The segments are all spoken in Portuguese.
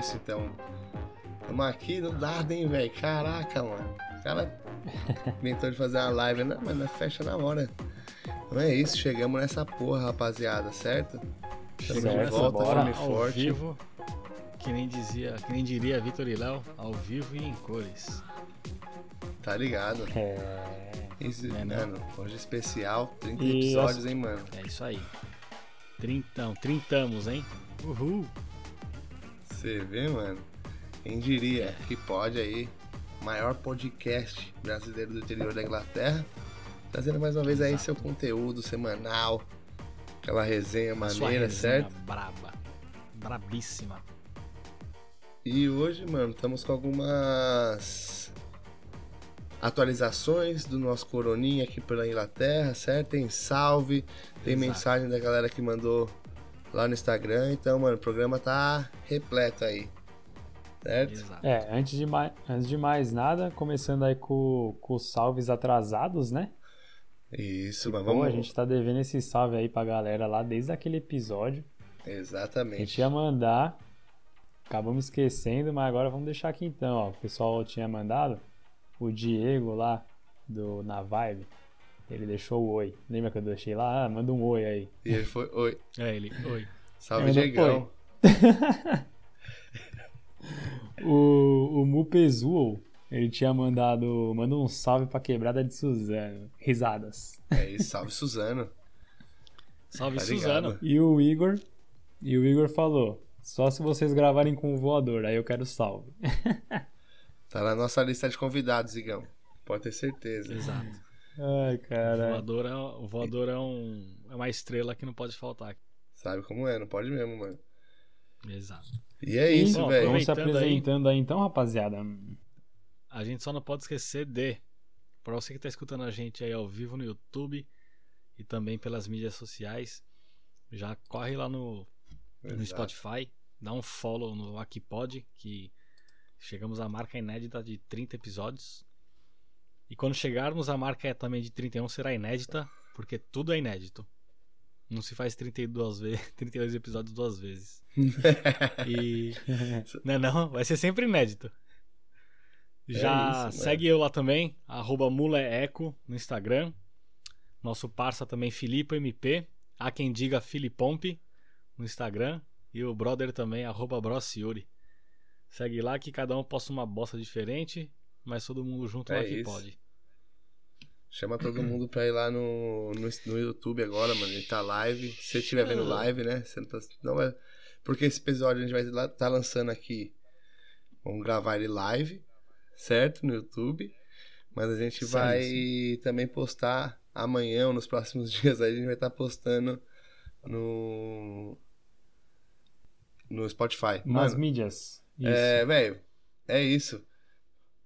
isso, então. Tamo aqui no dado, hein, velho? Caraca, mano. O cara inventou de fazer uma live. Não, mas nós fecha na hora. Então é isso, chegamos nessa porra, rapaziada, certo? Estamos Certo, de bora. volta, e Ao forte. vivo. Que nem dizia, que nem diria Vitor e Léo, ao vivo e em cores. Tá ligado? É. Isso, É, né? mano, hoje especial, 30 E episódios, hein, mano? É isso aí. Trintão, trintamos, hein? Uhul! Você vê, mano? Quem diria que pode aí, maior podcast brasileiro do interior da Inglaterra, trazendo mais uma vez aí Exato. seu conteúdo semanal, aquela resenha maneira, resenha certo? Braba. Brabíssima. E hoje, mano, estamos com algumas atualizações do nosso coroninha aqui pela Inglaterra, certo? Tem salve, tem Exato. mensagem da galera que mandou lá no Instagram. Então, mano, o programa tá repleto aí. Certo? Exato. É, antes de, mais, antes de mais nada, começando aí com, com os salves atrasados, né? Isso, mas Pô, vamos. a gente tá devendo esse salve aí pra galera lá desde aquele episódio. A Exatamente. gente ia mandar, acabamos esquecendo, mas agora vamos deixar aqui então, ó. O pessoal tinha mandado, o Diego lá, do Na Vibe, ele deixou o oi. Lembra que eu deixei lá? Ah, manda um oi aí. E ele foi. Oi. É ele. Oi. Salve, Diegão. O, o Mupezuo, ele tinha mandado, manda um salve pra quebrada de Suzano. Risadas. É isso, salve Suzano. Salve, Tá Suzano. E o Igor, e o Igor falou, só se vocês gravarem com o voador, aí eu quero salve. Tá na nossa lista de convidados, Igão. Pode ter certeza. Exato. Ai, O cara. voador, é, o voador é, um, é uma estrela que não pode faltar. Sabe como é, não pode mesmo, mano. Exato. E é isso, velho. Vamos se aproveitando aí. apresentando aí então, rapaziada. A gente só não pode esquecer de, para você que está escutando a gente aí ao vivo no YouTube e também pelas mídias sociais, já corre lá no, no. Spotify, dá um follow no Aquipod, que chegamos à marca inédita de 30 episódios. E quando chegarmos à marca também de 31 será inédita, porque tudo é inédito. Não se faz 32 vezes, 32 episódios duas vezes. E não, é não, vai ser sempre inédito. Já É isso, segue eu lá também, muleeco no Instagram. Nosso parça também, Filipe MP. Há quem diga Filipompe no Instagram. E o brother também, arroba Brociuri. Segue lá que cada um posta uma bosta diferente, mas todo mundo junto É lá que isso. pode. Chama todo mundo pra ir lá no, no, no YouTube agora, mano. Ele tá live. Se você estiver vendo live, né? Você não, tá, não vai. Porque esse episódio a gente vai estar tá lançando aqui. Vamos gravar ele live, certo? No YouTube. Mas a gente Sim, vai também postar amanhã ou nos próximos dias aí. A gente vai estar postando no. No Spotify. Nas Mano, mídias. Isso. é, velho, é isso.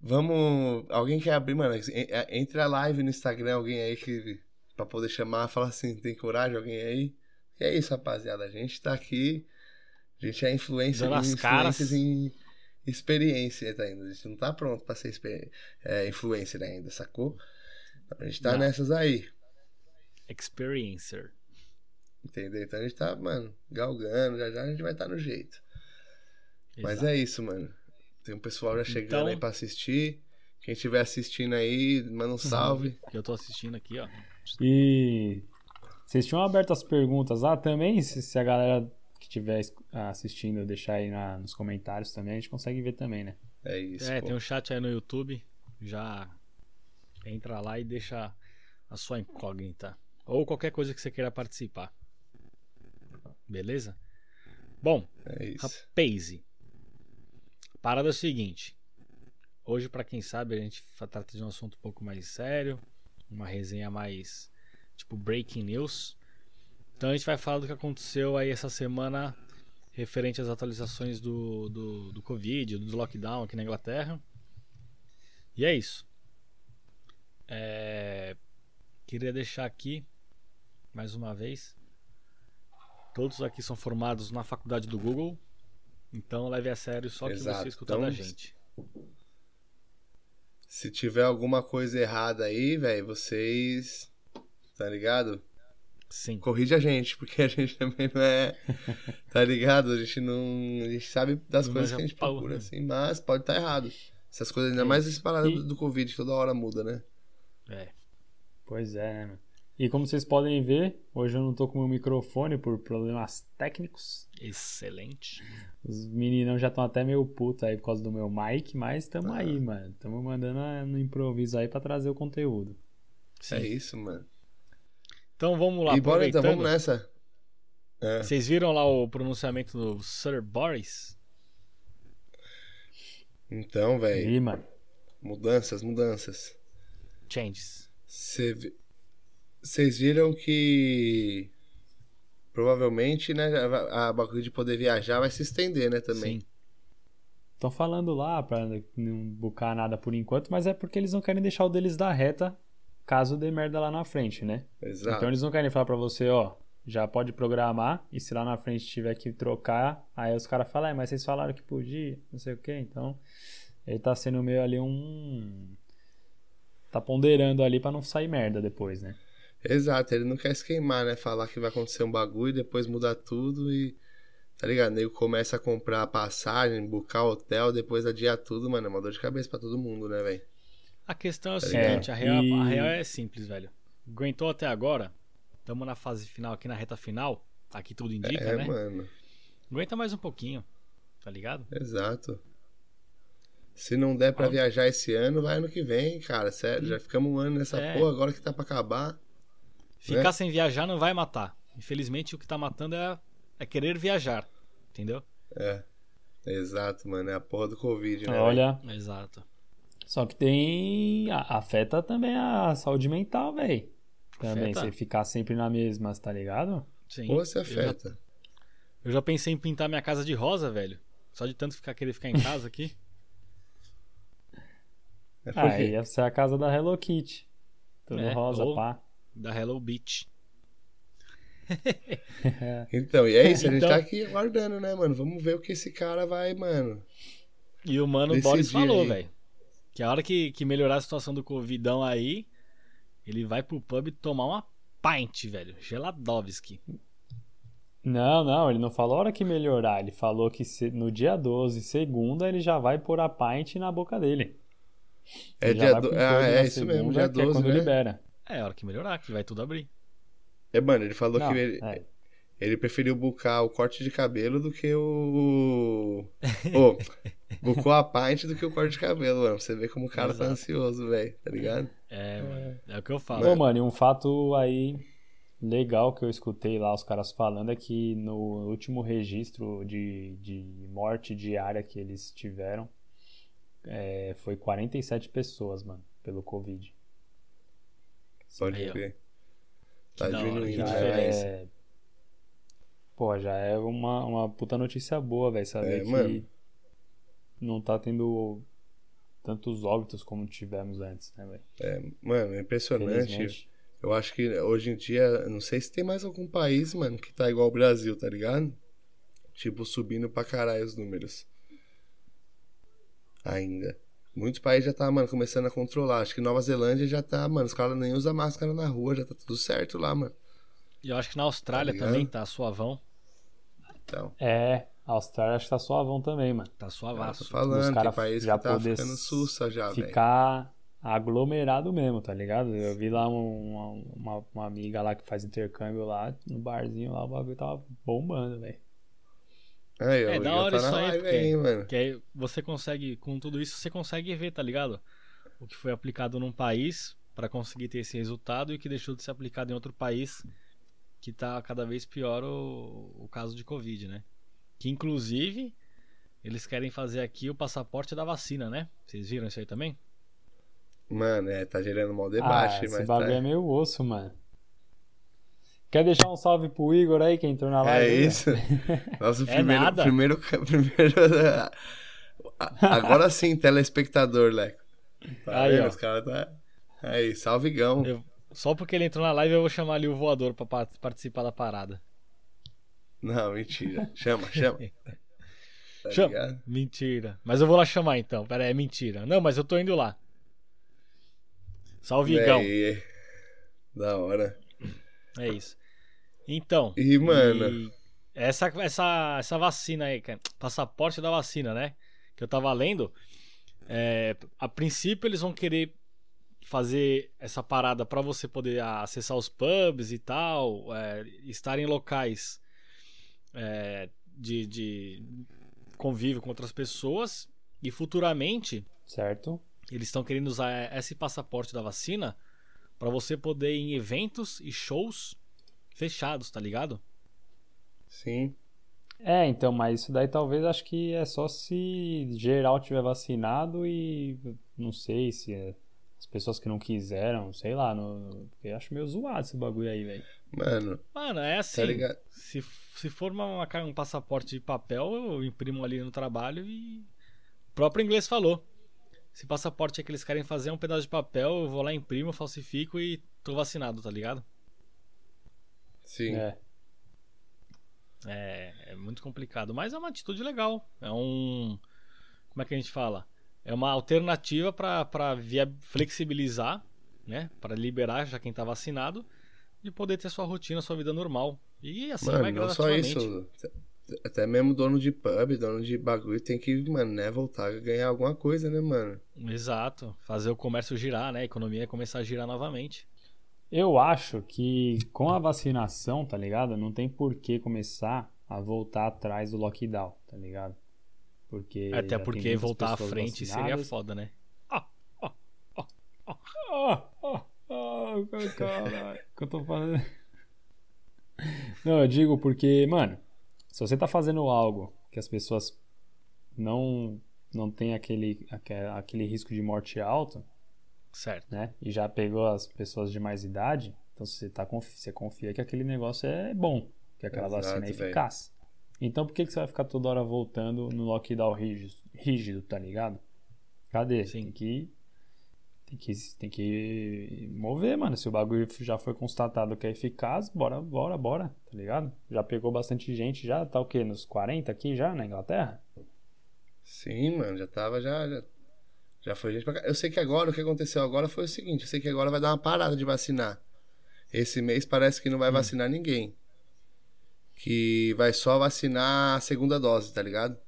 Vamos. Alguém quer abrir, mano? en- Entre a live no Instagram, alguém aí que. Pra poder chamar, fala assim, tem coragem, alguém aí? E é isso, rapaziada. A gente tá aqui. A gente é influência Dando influências caras. em experiência ainda. A gente não tá pronto pra ser exper- é, influencer ainda, sacou? A gente tá Não. nessas aí. Experiencer. Entendeu? Então a gente tá, mano, galgando, já já a gente vai estar no jeito. Mas Exato. é isso, mano. Tem um pessoal já chegando Então- aí pra assistir. Quem estiver assistindo aí, manda um salve. Que eu tô assistindo aqui, ó. E vocês tinham aberto as perguntas lá também? Se, se a galera que estiver es- assistindo deixar aí na- nos comentários também, a gente consegue ver também, né? É isso. É, pô. tem um chat aí no YouTube. Já entra lá e deixa a sua incógnita. Ou qualquer coisa que você queira participar. Beleza? Bom, É isso. rapaz. Parada é seguinte. Hoje, pra quem sabe, a gente trata de um assunto um pouco mais sério. Uma resenha mais tipo breaking news. Então a gente vai falar do que aconteceu aí essa semana referente às atualizações do, do, do Covid, do lockdown aqui na Inglaterra. E é isso. É, Queria deixar aqui, mais uma vez, todos aqui são formados na faculdade do Google. Então leve a sério só que Exato. você escutar da Então, gente. Se tiver alguma coisa errada aí, velho, vocês. Tá ligado? Sim. corrige a gente, porque a gente também não é. Tá ligado? A gente não. A gente sabe das coisas que a gente procura, né? assim, mas pode estar errado. Essas coisas, ainda É mais esse parada E- do, do Covid, que toda hora muda, né? É. Pois é, né, mano? E como vocês podem ver, hoje eu não tô com meu microfone por problemas técnicos. Excelente. Os meninão já estão até meio putos aí por causa do meu mic, mas tamo Ah. aí, mano. Tamo mandando a- no improviso aí pra trazer o conteúdo. Sim. É isso, mano. Então vamos lá, e bora então, aproveitando. vamos nessa. É. Vocês viram lá o pronunciamento do Sir Boris? Então, velho, mano, mudanças, mudanças. Changes. Vocês viram que provavelmente, né, a, a bagulho de poder viajar vai se estender, né, também. Sim. estão falando lá pra não bucar nada por enquanto, mas é porque eles não querem deixar o deles dar reta caso dê merda lá na frente, né? Exato. Então eles não querem falar pra você, ó, já pode programar e se lá na frente tiver que trocar, aí os caras falam, é, mas vocês falaram que podia, não sei o que, então ele tá sendo meio ali um. Tá ponderando ali pra não sair merda depois, né? Exato, ele não quer se queimar, né? Falar que vai acontecer um bagulho, depois mudar tudo e. Tá ligado? Nego começa a comprar passagem, buscar hotel, depois adiar tudo, mano. É uma dor de cabeça pra todo mundo, né, velho? A questão é o Tá seguinte, a real, E- a real é simples, velho. Aguentou até agora, estamos na fase final, aqui na reta final, aqui tudo indica, É, né? mano. Aguenta mais um pouquinho, tá ligado? Exato. Se não der pra Ah. viajar esse ano, vai ano que vem, cara. Sério, já ficamos um ano nessa É. porra, agora que tá pra acabar. Ficar Né? sem viajar não vai matar. Infelizmente, o que tá matando é, é querer viajar, entendeu? É. Exato, mano. É a porra do Covid, né? Olha, Exato. só que tem. Afeta também a saúde mental, velho. Também, Afeta? você ficar sempre na mesma, tá ligado? Sim. Porra, se Eu já- afeta. Eu já pensei em pintar minha casa de rosa, velho. Só de tanto ficar querer ficar em casa aqui. É Ah, ia ser a casa da Hello Kitty. Tudo É, rosa, ou- pá. Da Hello Beach. Então, e é isso, a gente Então- tá aqui aguardando, né, mano? Vamos ver o que esse cara vai, mano. E o mano Boris falou, velho. Que a hora que, que melhorar a situação do Covidão aí, ele vai pro pub tomar uma pint, velho. Geladovski. Não, não, ele não falou a hora que melhorar. Ele falou que se- no dia 12, segunda, ele já vai pôr a pint na boca dele. É Ele dia do... Ah, é isso mesmo, dia que é 12, quando né? libera. É, a hora que melhorar, que vai tudo abrir. É, mano, ele falou Não, que ele, é. ele preferiu bucar o corte de cabelo do que o. Ô, bucou a pint do que o corte de cabelo, mano. Você vê como o cara tá Exato. ansioso, velho, tá ligado? É, mano. É o que eu falo. Ô, mano, e um fato aí legal que eu escutei lá os caras falando é que no último registro de, de morte diária que eles tiveram é, foi 47 pessoas, mano, pelo Covid. Pode Aí. Que Tá hora, diminuindo já. diferença. é... Pô, já é uma, uma puta notícia boa, velho, saber É, que mano. não tá tendo tantos óbitos como tivemos antes, né, velho? Mano, é impressionante. Eu acho que hoje em dia, não sei se tem mais algum país, mano, que tá igual o Brasil, tá ligado? Tipo, subindo pra caralho os números. Ainda. Muitos países já tá, mano, começando a controlar. Acho que Nova Zelândia já tá, mano, os caras nem usam máscara na rua, já tá tudo certo lá, mano. E eu acho que na Austrália Tá também tá suavão. Então, É, a Austrália acho que tá suavão também, mano. Tá eu tô suavaço. falando, Os tem cara país já que tá poder ficando sussa já, velho. Ficar aglomerado mesmo, tá ligado? Eu vi lá um- uma, uma, uma amiga lá que faz intercâmbio lá, no barzinho lá, o bagulho tava bombando, velho. Aí, É ó, da hora tá isso aí, live porque- aí, mano. Que aí você consegue, com tudo isso, você consegue ver, tá ligado? O que foi aplicado num país pra conseguir ter esse resultado e o que deixou de ser aplicado em outro país que tá cada vez pior o, o caso de Covid, né? Que inclusive eles querem fazer aqui o passaporte da vacina, né? Vocês viram isso aí também? Mano, é, tá gerando um mau ah, esse mas bagulho tá... é meio osso, mano. Quer deixar um salve pro Igor aí, que entrou na live? É aí, isso. Nosso É primeiro, nada. primeiro, primeiro. Agora sim, telespectador, Leco. Tá Aí, vendo? ó. Os caras tá. Aí, salvigão. Eu- Só porque ele entrou na live eu vou chamar ali o voador pra pa- participar da parada. Não, mentira. Chama, chama. Tá Chama. ligado? Mentira. Mas eu vou lá chamar então. Pera aí, é mentira. Não, mas eu tô indo lá. Salve, Igão. Véi, Da hora. É isso. Então. E, mano. e essa, essa, essa vacina aí, cara, passaporte da vacina, né? Que eu tava lendo. é, a princípio, eles vão querer fazer essa parada pra você poder acessar os pubs e tal, é, estar em locais é, de, de convívio com outras pessoas. E futuramente, Certo? eles estão querendo usar esse passaporte da vacina pra você poder ir em eventos e shows fechados, tá ligado? Sim. É, então, mas isso daí talvez acho que é só se geral tiver vacinado e não sei se é as pessoas que não quiseram, sei lá, no, porque eu acho meio zoado esse bagulho aí, velho. Mano, Mano, é assim. tá ligado? Se, se for uma, uma- um passaporte de papel, eu imprimo ali no trabalho e. O próprio inglês falou. Se passaporte é que eles querem fazer é um pedaço de papel, eu vou lá, imprimo, falsifico e tô vacinado, tá ligado? Sim. É. É, é muito complicado, mas é uma atitude legal. É um. Como é que a gente fala? É uma alternativa via- flexibilizar, né? Pra liberar já quem tá vacinado, de poder ter sua rotina, sua vida normal. E assim vai Mano, não só gradativamente. isso. Até mesmo dono de pub, dono de bagulho, tem que, mano, né, voltar a ganhar alguma coisa, né, mano? Exato. Fazer o comércio girar, né? A economia começar a girar novamente. Eu acho que com a vacinação, tá ligado? Não tem por que começar a voltar atrás do lockdown, tá ligado? Porque Até porque voltar à frente seria vacinadas. foda, né? Ah, ah, ah, caralho, que eu tô fazendo? Não, eu digo porque, mano, se você tá fazendo algo que as pessoas não não tem aquele, aque- aquele risco de morte alto, Certo. né? E já pegou as pessoas de mais idade, então você tá você confia que aquele negócio é bom, que aquela Exato, vacina é eficaz. Então por que que você vai ficar toda hora voltando no lockdown rígido, rígido tá ligado? Cadê? Sim. Tem que tem que tem que mover, mano. Se o bagulho já foi constatado que é eficaz, bora, bora, bora, tá ligado? Já pegou bastante gente, já tá o quê? Nos 40 aqui já na Inglaterra? Sim, mano, já tava, já, já, já foi gente pra cá. Eu sei que agora, o que aconteceu agora foi o seguinte, eu sei que agora vai dar uma parada de vacinar. Esse mês parece que não vai vacinar ninguém. Que vai só vacinar a segunda dose, tá ligado?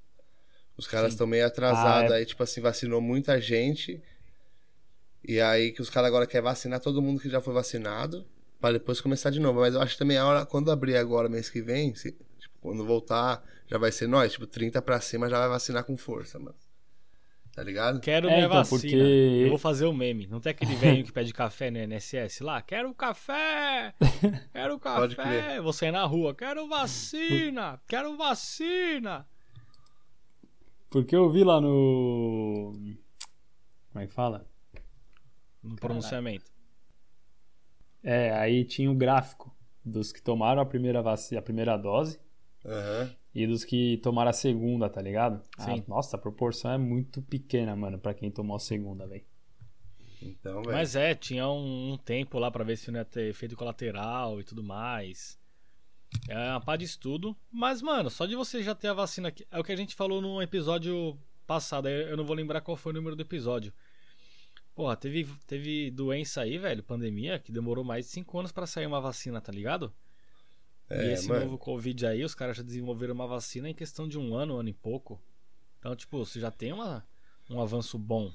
Os caras estão meio atrasados, Ah, é. aí, tipo assim, vacinou muita gente. E aí que os caras agora querem vacinar todo mundo que já foi vacinado. Pra depois começar de novo. Mas eu acho que também a hora, quando abrir agora mês que vem, se- tipo, quando voltar, já vai ser nós. Tipo, 30 pra cima já vai vacinar com força, mano. Tá ligado? Quero É, minha então, vacina. porque- Eu vou fazer o meme. Não tem aquele velho que pede café no NSS lá? Quero café! Quero Pode café! crer. Eu Vou sair na rua. Quero vacina! Quero vacina! Porque eu vi lá no como é que fala? No pronunciamento. É, aí tinha o gráfico dos que tomaram a primeira vacina, a primeira dose Aham. E dos que tomaram a segunda, tá ligado? Sim. Ah, nossa, a proporção é muito pequena, mano, pra quem tomou a segunda, velho. Então, velho. Mas é, tinha um, um tempo lá pra ver se não ia ter efeito colateral e tudo mais. É uma pá de estudo. Mas, mano, só de você já ter a vacina aqui. É o que a gente falou no episódio passado. aí Eu não vou lembrar qual foi o número do episódio. Porra, teve, teve doença aí, velho, pandemia, que demorou mais de 5 anos pra sair uma vacina, tá ligado? E É, esse mano. novo Covid aí, os caras já desenvolveram uma vacina em questão de um ano, um ano e pouco. Então, tipo, você já tem uma, um avanço bom.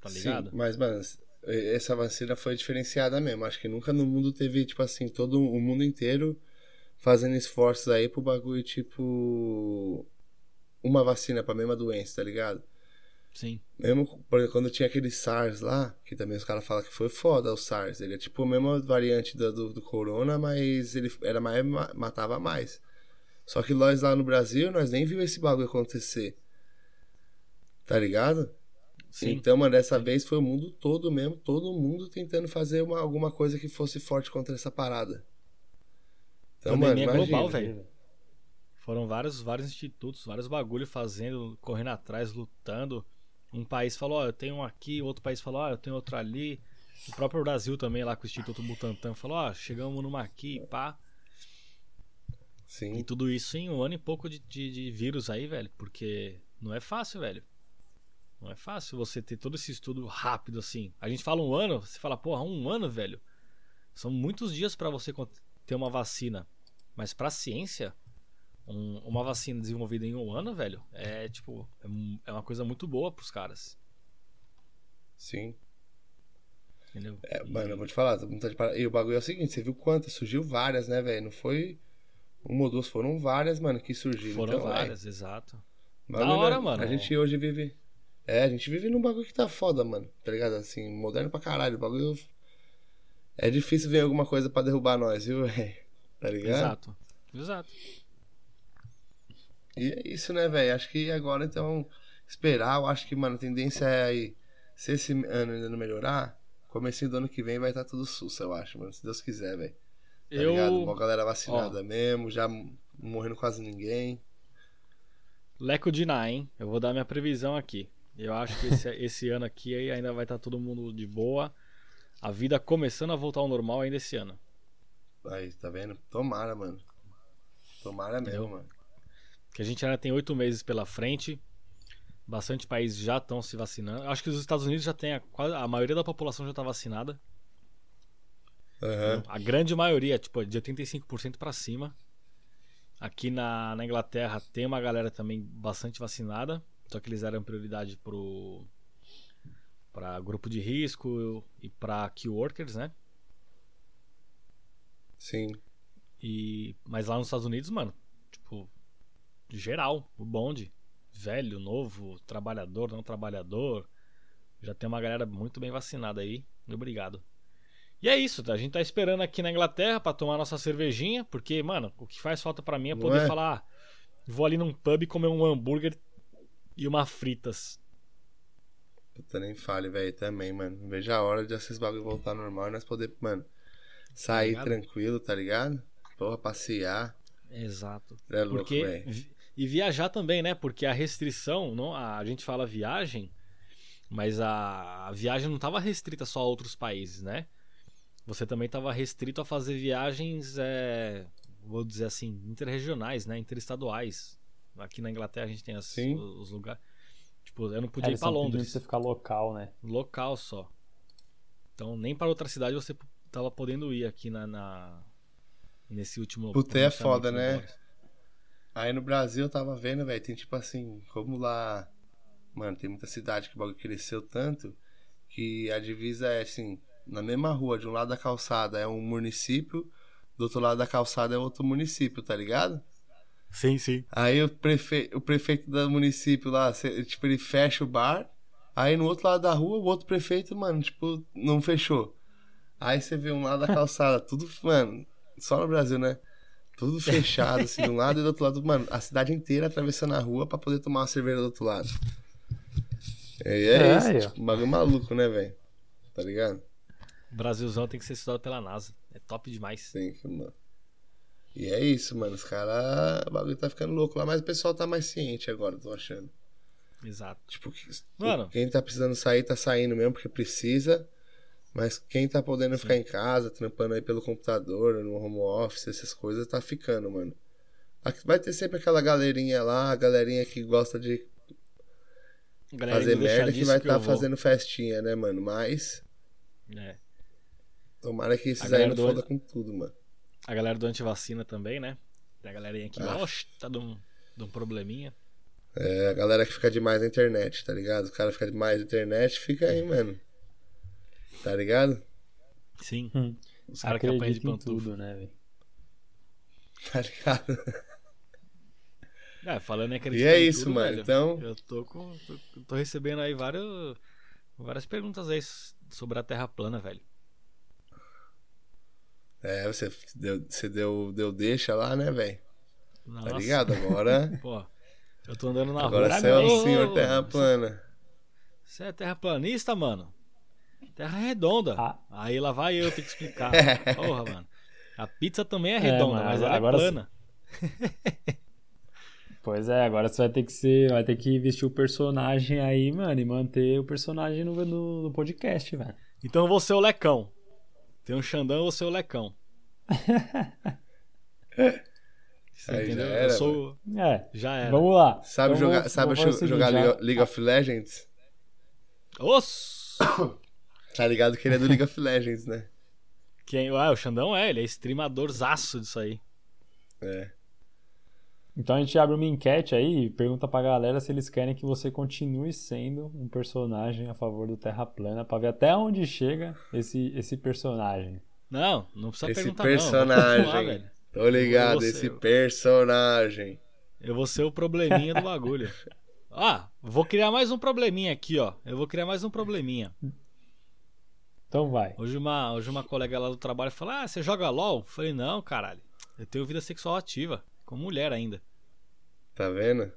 Tá ligado? Sim, mas, mano, essa vacina foi diferenciada mesmo. Acho que nunca no mundo teve, tipo assim, todo o mundo inteiro fazendo esforços aí pro bagulho, tipo. Uma vacina pra mesma doença, tá ligado? Sim. Mesmo quando tinha aquele SARS lá, que também os caras falam que foi foda o SARS. Ele é tipo a mesma variante do, do, do corona, mas ele era mais, ma- matava mais. Só que nós lá no Brasil, nós nem viu esse bagulho acontecer. Tá ligado? Sim. Então, mano, dessa vez foi o mundo todo mesmo, todo mundo tentando fazer uma, alguma coisa que fosse forte contra essa parada. Então, mano, é global, imagina. velho. Foram vários, vários institutos, vários bagulho fazendo, correndo atrás, lutando. Um país falou, ó, eu tenho um aqui, outro país falou, ó, eu tenho outro ali. O próprio Brasil também, lá com o Instituto Butantan, falou, ó, chegamos numa aqui, pá. E Sim, tudo isso em um ano e pouco de, de, de vírus aí, velho. Porque não é fácil, velho. Não é fácil você ter todo esse estudo rápido assim. A gente fala um ano, você fala, porra, um ano, velho. São muitos dias pra você ter uma vacina. Mas pra ciência, um- uma vacina desenvolvida em um ano, velho, é tipo, é, é uma coisa muito boa pros caras. Sim. Entendeu? É, E- mano, eu vou te falar. E o bagulho é o seguinte, você viu quantas? Surgiu várias, né, velho? Não foi uma ou duas, foram várias, mano, que surgiram. Foram então, várias, exato. é, bagulho, Da hora, né? mano. A gente hoje vive. É, a gente vive num bagulho que tá foda, mano. Tá ligado? Assim, moderno pra caralho. O bagulho. É difícil ver alguma coisa pra derrubar nós, viu, velho? Tá ligado? Exato. Exato. E é isso, né, velho? Acho que agora, então, esperar. Eu acho que, mano, a tendência é aí. Se esse ano ainda não melhorar, comecinho do ano que vem vai estar tudo sussa, eu acho, mano. Se Deus quiser, velho. Tá eu. ligado? Uma galera vacinada mesmo, já morrendo quase ninguém. Leco de Ná, hein? Eu vou dar minha previsão aqui. Eu acho que esse, esse ano aqui aí ainda vai estar todo mundo de boa. A vida começando a voltar ao normal ainda esse ano. Aí, tá vendo? Tomara, mano. Tomara mesmo, Entendeu? mano. Que a gente ainda tem oito meses pela frente. Bastante países já estão se vacinando. Acho que os Estados Unidos já tem a, a maioria da população já está vacinada. Aham. A grande maioria, tipo, de 85% para cima. Aqui na, na Inglaterra tem uma galera também bastante vacinada. Só que eles deram prioridade pro para grupo de risco e para key workers, né? Sim. E mas lá nos Estados Unidos, mano, geral, o bonde, velho, novo, trabalhador, não trabalhador, já tem uma galera muito bem vacinada aí. Obrigado. E é isso, a gente tá esperando aqui na Inglaterra pra tomar nossa cervejinha, porque, mano, o que faz falta pra mim é Não poder é? falar, ah, vou ali num pub comer um hambúrguer e uma fritas. Puta, nem fale, velho, também, mano. Vejo a hora de esses bagulho voltar normal e nós poder, mano, sair ligado? tranquilo, tá ligado? Porra, passear. Exato. É louco, Porque velho. E viajar também, né? Porque a restrição, não, a, gente fala viagem, mas a, a viagem não estava restrita só a outros países, né? Você também estava restrito a fazer viagens, é, vou dizer assim, interregionais, né? Interestaduais. Aqui na Inglaterra a gente tem as- Sim. os lugares. Tipo, eu não É, podia ir eles para Londres, você ficar local, né? local só. Então nem para outra cidade você tava podendo ir aqui na, na- nesse último. Puta, é foda, né? Boris. Aí no Brasil eu tava vendo, velho, tem tipo assim, como lá. Mano, tem muita cidade que o bagulho cresceu tanto que a divisa é assim, na mesma rua, de um lado da calçada é um município, do outro lado da calçada é outro município, tá ligado? Sim, sim. Aí o, prefe... o prefeito do município lá, tipo, ele fecha o bar. Aí no outro lado da rua, o outro prefeito, mano, tipo, não fechou. Aí você vê um lado da calçada, tudo, mano, só no Brasil, né? Tudo fechado, assim, de um lado e do outro lado, mano, a cidade inteira atravessando a rua pra poder tomar uma cerveja do outro lado. E é, É, isso, aí, tipo, um bagulho maluco, né, velho? Tá ligado? Brasilzão tem que ser estudado pela NASA. É top demais. Sim, mano. E é isso, mano, os caras, o bagulho tá ficando louco lá, mas o pessoal tá mais ciente agora, tô achando. Exato. Tipo, Mano. quem tá precisando sair, tá saindo mesmo porque precisa. Mas quem tá podendo ficar em casa, trampando aí pelo computador, no home office, essas coisas, tá ficando, mano. Vai ter sempre aquela galerinha lá, a galerinha que gosta de Galera fazer de merda que vai estar vou. fazendo festinha, né, mano? Mas É. tomara que esses aí não do- foda com tudo, mano. A galera do antivacina também, né? A galerinha que, Ah. oxe, tá dando um, dando um probleminha. É, a galera que fica demais na internet, tá ligado? O cara fica demais na internet, fica aí, mano. Tá ligado? Sim. Hum. Os caras que apanham de pantufa. tudo, né, velho? Tá ligado? É, falando em E acreditar é em isso, tudo, mano. velho, Então, Eu tô com. Tô, tô recebendo aí vários, várias perguntas aí sobre a Terra plana, velho. é, você deu, você deu, deu deixa lá, né, velho? Tá ligado? Agora. Pô, eu tô andando na Agora rua. você é "Ô, o senhor terra plana. Você é terraplanista, mano? Terra redonda. Ah. Aí lá vai eu ter que explicar. Porra, mano. A pizza também é redonda, mano, mas ela agora é plana. Pois é, agora você vai ter que ser. Vai ter que vestir o personagem aí, mano, e manter o personagem no, no, no podcast, velho. Então eu vou ser o Lecão. Tem um Xandão, eu vou ser o Lecão. Já era, eu sou. É, Já era. vamos lá. Sabe Então jogar, vamos- sabe vamos jogar League, League of Legends? Oss! Tá ligado que ele é do League of Legends, né? Quem, ah, o Xandão é, ele é streamadorzaço disso aí. É. Então a gente abre uma enquete aí e pergunta pra galera se eles querem que você continue sendo um personagem a favor do Terra Plana, pra ver até onde chega esse, esse personagem. Não, não precisa Esse perguntar não. eu vou personagem. Tô ligado, vou esse ser- personagem. Eu vou ser o probleminha do bagulho. Ah, vou criar mais um probleminha aqui, ó. Eu vou criar mais um probleminha. Então vai. Hoje uma, hoje uma colega lá do trabalho falou: Ah, você joga LOL? Eu falei, não, caralho. Eu tenho vida sexual ativa. Com mulher ainda. Tá vendo?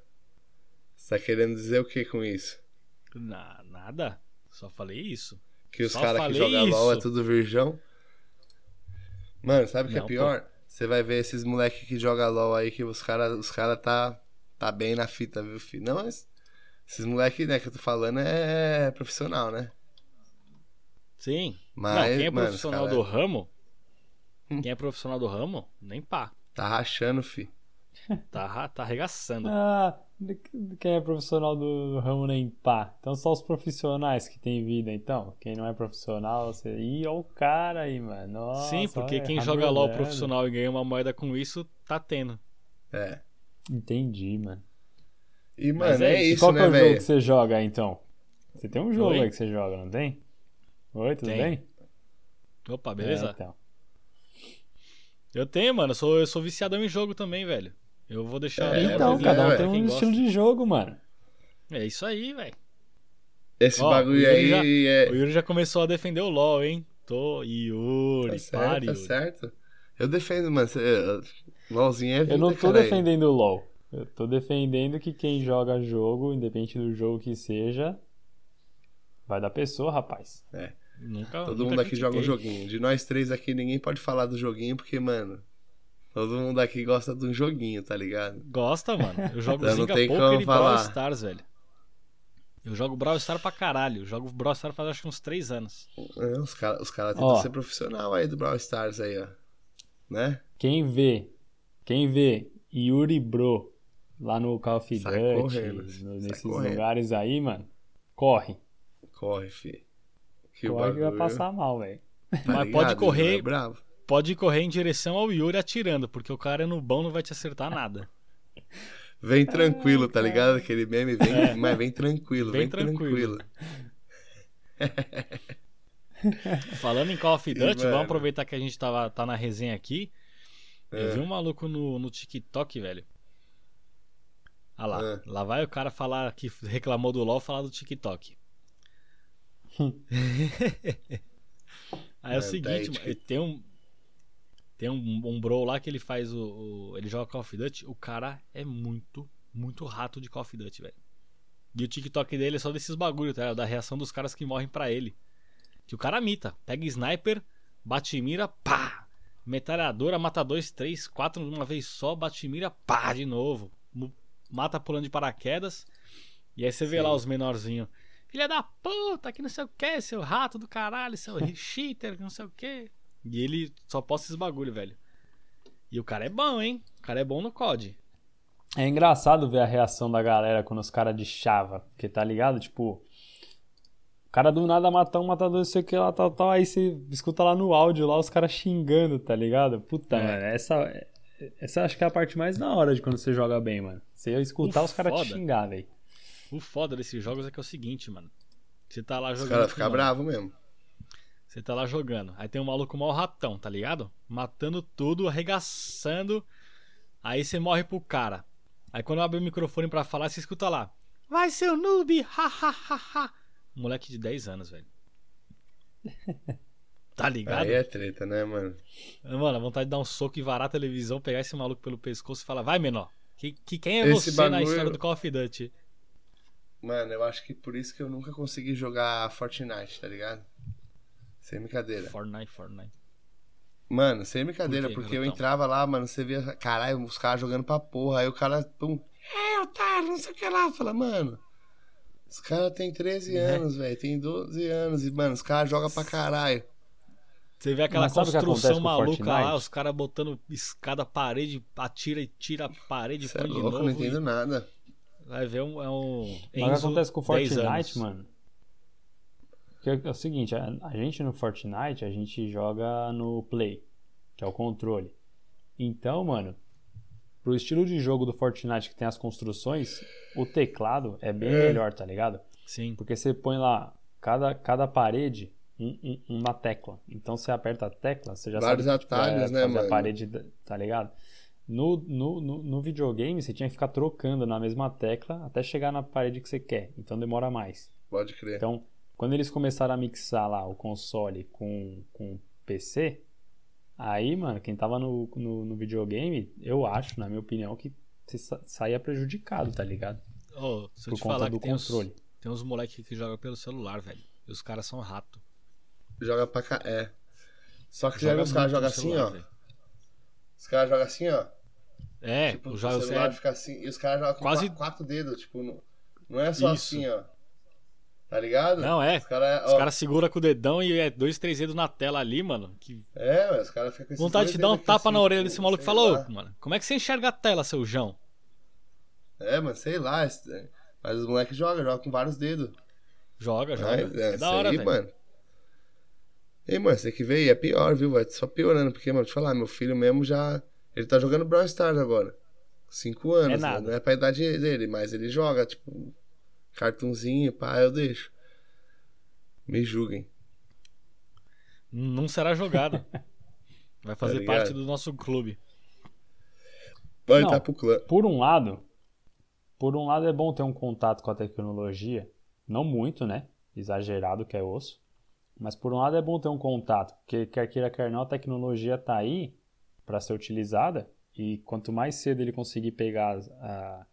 Você tá querendo dizer o que com isso? Na- nada. Só falei isso. Que os caras que jogam LOL é tudo virgão? Mano, sabe o que Não, é pior? Você vai ver esses moleque que joga LOL aí que os caras os cara tá, tá bem na fita, viu, filho? Não, mas esses moleque, né, que eu tô falando é profissional, né? Sim. Mas, não, quem é mano, profissional cara do ramo. Hum. Quem é profissional do ramo, nem pá. Tá rachando, fi. Tá, tá arregaçando. Ah, quem é profissional do, do ramo nem pá. Então só os profissionais que tem vida, então. Quem não é profissional, você. Ih, ó o cara aí, mano. Nossa, Sim, porque olha, quem joga LOL profissional e ganha uma moeda com isso, tá tendo. É. Entendi, mano. E, Mas mano, é é, isso. E qual que né, é o jogo que você joga aí, então? Você tem um jogo Oi? aí que você joga, não tem? Oi, tudo Tem. bem? Opa, beleza? É, então. Eu tenho, mano. Eu sou, eu sou viciadão em jogo também, velho. Eu vou deixar. É, então, cada um é, tem um gosta. estilo de jogo, mano. É isso aí, velho. Esse Ó, bagulho aí já- é. O Yuri já começou a defender o LoL, hein? Tô. Yuri, Tá certo, pare, tá Yuri. certo. Eu defendo, mano. LOLzinho é vida, Eu não tô cara. defendendo o LoL. Eu tô defendendo que quem joga jogo, independente do jogo que seja, vai da pessoa, rapaz. Nunca, Todo nunca mundo aqui joga um joguinho. De nós três aqui, ninguém pode falar do joguinho, porque, mano, todo mundo aqui gosta de um joguinho, tá ligado? Gosta, mano. Eu jogo Eu não Zinga tenho Poker como e Brawl falar. Stars, velho. Eu jogo Brawl Stars pra caralho. Eu jogo Brawl Stars faz acho que uns 3 anos. É, os caras os cara tentam ser profissional aí do Brawl Stars aí, ó. Né? Quem vê, quem vê Yuri Bro lá no Call of Duty, correndo, nesses correndo. lugares aí, mano, corre. Corre, fi. Que o corre que vai passar mal, velho. tá Mas ligado? pode correr, É bravo. pode correr em direção ao Yuri atirando, porque o cara no bom não vai te acertar nada. Vem tranquilo, tá ligado? Aquele meme vem, É. mas vem tranquilo, Vem vem, tranquilo. tranquilo. Falando em Call of E, Duty, mano? vamos aproveitar que a gente tava, tá na resenha aqui. Eu É. vi um maluco no, no TikTok, velho. Ah lá, É. lá vai o cara falar que reclamou do LoL falar do TikTok. Aí é, o É, seguinte, mano, tem um tem um, um bro lá que ele faz o, o- ele joga Call of Duty, o cara é muito, muito rato de Call of Duty, velho. E o TikTok dele é só desses bagulho, tá? Da reação dos caras que morrem pra ele. Que o cara mita, pega sniper, bate mira, pá! Metralhadora, mata dois, três, quatro de uma vez só, bate mira, pá, de novo. Mata pulando de paraquedas. E aí você vê Sim. lá os menorzinhos. Filha da puta, que não sei o que, seu rato do caralho, seu cheater, que não sei o que. E ele só posta esses bagulho, velho. E o cara é bom, hein? O cara é bom no COD. É engraçado ver a reação da galera quando os caras de chava, porque tá ligado? Tipo, o cara do nada mata um, mata dois, não sei o que lá, tal, tal, aí você escuta lá no áudio lá os caras xingando, tá ligado? Puta, É. mano, essa, essa acho que é a parte mais da hora de quando você joga bem, mano. Você escutar O os caras te xingar, velho. O foda desses jogos é que é o seguinte, mano. Você tá lá Os jogando. caras com ficam bravos mesmo. Você tá lá jogando. Aí tem um maluco mal ratão, tá ligado? Matando tudo, arregaçando. Aí você morre pro cara. Aí quando abre o microfone pra falar, você escuta lá. Vai seu noob! Ha ha ha ha! Moleque de 10 anos, velho. Tá ligado? Aí é treta, né, mano? Mano, a vontade de dar um soco e varar a televisão, pegar esse maluco pelo pescoço e falar, vai menor. Que, que quem é Esse você na bagulho- história do Call of Duty? Mano, eu acho que por isso que eu nunca consegui jogar Fortnite, tá ligado? Sem brincadeira. Fortnite, Fortnite. Mano, sem brincadeira, Por quê, porque eu garotão? entrava lá, mano, você via, caralho, os caras jogando pra porra. Aí o cara, pum, é, otário, não sei o que lá. Fala, mano, os caras têm 13 Né? anos, velho, tem 12 anos. E, mano, os caras jogam pra caralho. Você vê aquela construção maluca lá, os caras botando escada, parede, atira e tira a parede, Você é põe de louco, novo. não entendo nada. Vai ver um, é um Mas o que Enzo, acontece com o 10 Fortnite, mano? Porque é o seguinte, a, a gente no Fortnite, a gente joga no Play, que é o controle. Então, mano, pro estilo de jogo do Fortnite que tem as construções, o teclado é bem É. melhor, tá ligado? Sim. Porque você põe lá cada, cada parede um- um- uma tecla. Então você aperta a tecla, você já Vários sabe que, tipo, atalhos, né, fazer mano? a parede, tá ligado? No, no, no, no videogame, você tinha que ficar trocando na mesma tecla até chegar na parede que você quer. Então demora mais. Pode crer. Então, quando eles começaram a mixar lá o console com, com o PC, aí, mano, quem tava no, no, no videogame, eu acho, na minha opinião, que você sa- saía prejudicado, tá ligado? Ô, se eu Por te conta falar do que tem uns, controle. tem uns moleques que jogam pelo celular, velho. E os caras são rato. Joga pra cá. É. Só que Joga os caras jogam assim, celular, ó. velho. Os caras jogam assim, ó. É, Tipo, o jogo celular é, fica assim. E os caras jogam com Quase- quatro, quatro dedos, tipo, não, não é só Isso. assim, ó. Tá ligado? Não, é. Os caras, Os caras seguram com o dedão e é dois, três dedos na tela ali, mano. Que É, mas os caras ficam com vontade de dar um tapa assim, na orelha tipo, desse maluco e sei falar, lá. ô, mano, como é que você enxerga a tela, seu João? É, mano, sei lá. esse- Mas os moleques jogam, jogam com vários dedos. Joga, joga. Mas, é, é, da hora, aí, velho. mano. Ei, mano, você que ver, é pior, viu? Vai só piorando, porque, mano, te falar, meu filho mesmo já. Ele tá jogando Brawl Stars agora. Cinco anos, É né? nada. não é pra idade dele, mas ele joga, tipo, cartunzinho, pá, eu deixo. Me julguem. Não será jogado. Vai fazer ligado? parte do nosso clube. Pode Não. estar pro clã. Por um lado, por um lado é bom ter um contato com a tecnologia, não muito, né? Exagerado que é osso. Mas por um lado é bom ter um contato, porque quer queira quer não, a tecnologia tá aí para ser utilizada e quanto mais cedo ele conseguir pegar a,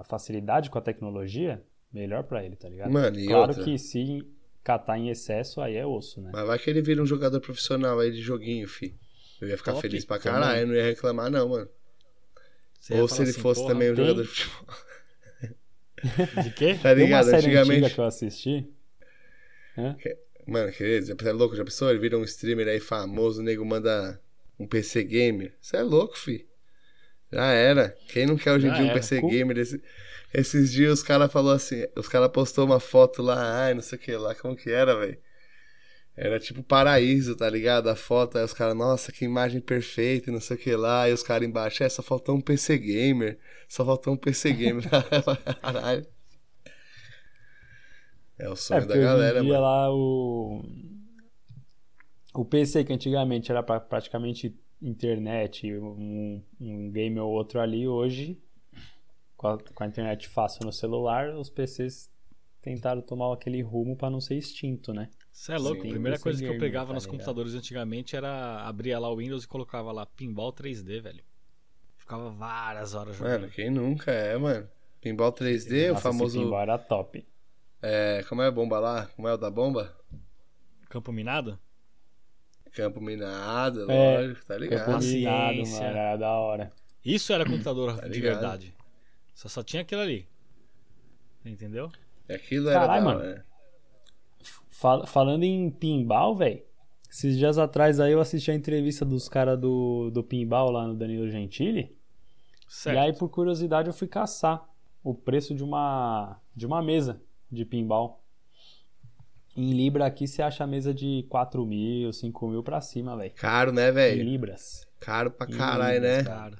a facilidade com a tecnologia, melhor para ele, tá ligado? Mano, e claro outra? que se catar em excesso, aí é osso, né? Mas vai que ele vira um jogador profissional aí de joguinho, fi. Eu ia ficar Top, feliz pra também. caralho, eu não ia reclamar, não, mano. Você Ou se ele assim, fosse porra, também um tem- jogador de futebol. De quê? Tá Tem uma ligado? série antiga Antigamente. que eu assisti. Mano, querido, você é louco? Já pensou? Ele vira um streamer aí famoso, o nego manda um PC gamer. Você é louco, fi. Já era. Quem não quer hoje em Já dia um era. PC gamer? Esse- esses dias os caras falou assim, os caras postou uma foto lá, ai, não sei o que lá, como que era, velho? Era tipo paraíso, tá ligado? A foto, aí os caras, nossa, que imagem perfeita, e não sei o que lá. E os caras embaixo, é, só faltou um PC gamer. Só faltou um PC gamer. Caralho. É o É, sonho da porque galera, mano. lá o o PC que antigamente era pra, praticamente internet, um, um game ou outro ali, hoje com a, com a internet fácil no celular, os PCs tentaram tomar aquele rumo pra não ser extinto, né? Você é louco. Sim, a primeira coisa que eu pegava tá nos ligado? computadores antigamente era abria lá o Windows e colocava lá Pinball 3D, velho. Ficava várias horas jogando. Mano, quem nunca é, mano? Pinball 3D, o Nossa, famoso. esse pinball era top. É, como é a bomba lá? Como é o da bomba? Campo minado? Campo minado, É, lógico, tá ligado? Campo minado, Paciência. mano, era da hora. Isso era computador Tá de verdade. Só só tinha aquilo ali. Entendeu? Aquilo era Caralho, da mano. Fal- falando em pinball, velho, esses dias atrás aí eu assisti a entrevista dos caras do, do pinball lá no Danilo Gentili. Certo. E aí, por curiosidade, eu fui caçar o preço de uma, de uma mesa de pinball. Em Libra aqui você acha a mesa de 4 mil, 5 mil pra cima, velho. Caro, né, Em velho? Libras. Caro pra Em caralho, né? Cara.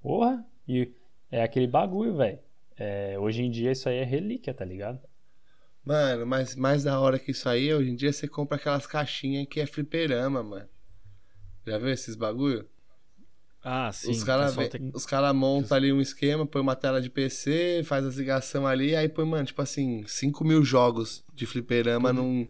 Porra! E é aquele bagulho, velho. É, hoje em dia isso aí é relíquia, tá ligado? Mano, mas mais da hora que isso aí, hoje em dia você compra aquelas caixinhas que é fliperama, mano. Já viu esses bagulho? Ah, sim. os caras tem- os cara montam ali um esquema, põe uma tela de PC, faz as ligação ali, aí põe, mano, tipo assim, 5 mil jogos de fliperama num